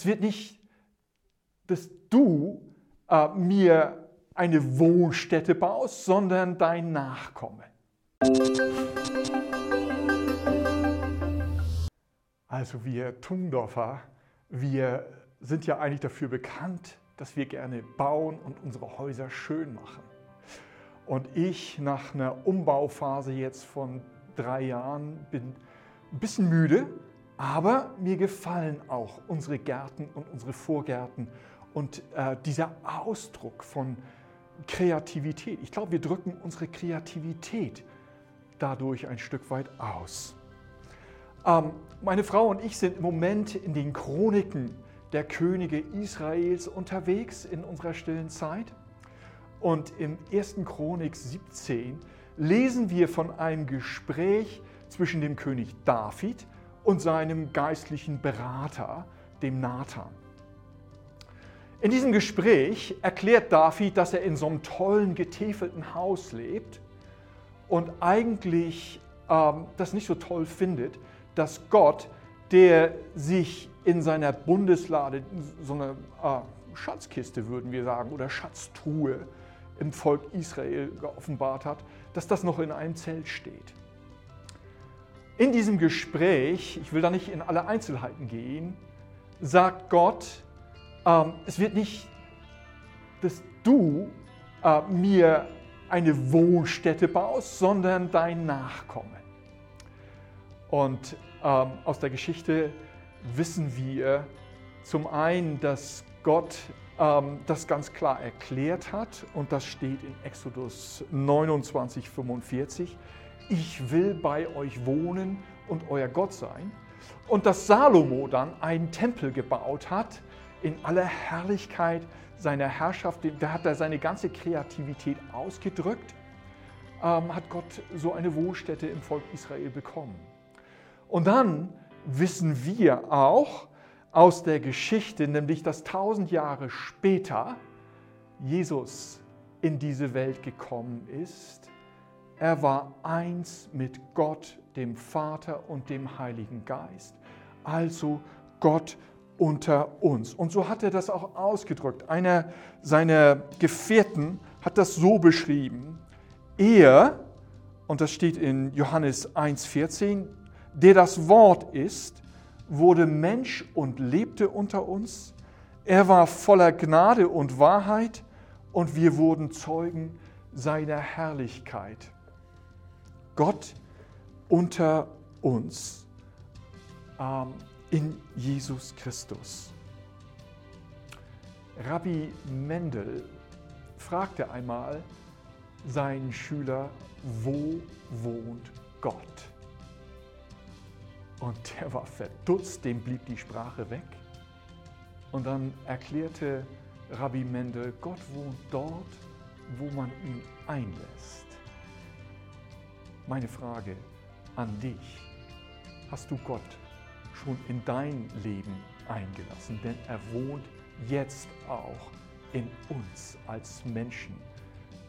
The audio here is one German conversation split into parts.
es wird nicht, dass du äh, mir eine Wohnstätte baust, sondern dein Nachkomme. Also wir Tungdorfer, wir sind ja eigentlich dafür bekannt, dass wir gerne bauen und unsere Häuser schön machen. Und ich nach einer Umbauphase jetzt von drei Jahren bin ein bisschen müde, aber mir gefallen auch unsere Gärten und unsere Vorgärten und äh, dieser Ausdruck von Kreativität. Ich glaube, wir drücken unsere Kreativität dadurch ein Stück weit aus. Ähm, meine Frau und ich sind im Moment in den Chroniken der Könige Israels unterwegs in unserer stillen Zeit. Und im 1. Chronik 17 lesen wir von einem Gespräch zwischen dem König David und seinem geistlichen Berater, dem Nathan. In diesem Gespräch erklärt David, dass er in so einem tollen, getäfelten Haus lebt und eigentlich ähm, das nicht so toll findet, dass Gott, der sich in seiner Bundeslade, so eine äh, Schatzkiste würden wir sagen, oder Schatztruhe im Volk Israel geoffenbart hat, dass das noch in einem Zelt steht. In diesem Gespräch, ich will da nicht in alle Einzelheiten gehen, sagt Gott, ähm, es wird nicht, dass du äh, mir eine Wohnstätte baust, sondern dein Nachkomme. Und ähm, aus der Geschichte wissen wir zum einen, dass Gott ähm, das ganz klar erklärt hat und das steht in Exodus 29, 45. Ich will bei euch wohnen und euer Gott sein. Und dass Salomo dann einen Tempel gebaut hat in aller Herrlichkeit seiner Herrschaft, da hat er seine ganze Kreativität ausgedrückt, ähm, hat Gott so eine Wohnstätte im Volk Israel bekommen. Und dann wissen wir auch aus der Geschichte, nämlich dass tausend Jahre später Jesus in diese Welt gekommen ist. Er war eins mit Gott, dem Vater und dem Heiligen Geist. Also Gott unter uns. Und so hat er das auch ausgedrückt. Einer seiner Gefährten hat das so beschrieben. Er, und das steht in Johannes 1,14, der das Wort ist, wurde Mensch und lebte unter uns. Er war voller Gnade und Wahrheit und wir wurden Zeugen seiner Herrlichkeit. Gott unter uns ähm, in Jesus Christus. Rabbi Mendel fragte einmal seinen Schüler, wo wohnt Gott? Und der war verdutzt, dem blieb die Sprache weg. Und dann erklärte Rabbi Mendel, Gott wohnt dort, wo man ihn einlässt. Meine Frage an dich, hast du Gott schon in dein Leben eingelassen? Denn er wohnt jetzt auch in uns als Menschen.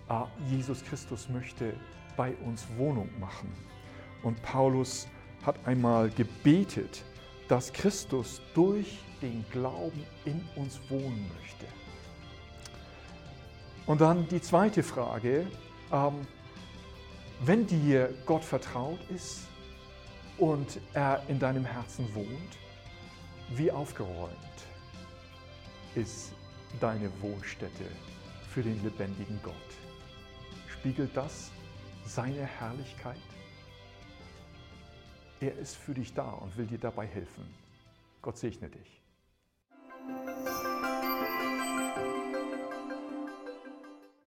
Ah, Jesus Christus möchte bei uns Wohnung machen. Und Paulus hat einmal gebetet, dass Christus durch den Glauben in uns wohnen möchte. Und dann die zweite Frage, ähm, wenn dir Gott vertraut ist und er in deinem Herzen wohnt, wie aufgeräumt ist deine Wohnstätte für den lebendigen Gott? Spiegelt das seine Herrlichkeit? Er ist für dich da und will dir dabei helfen. Gott segne dich.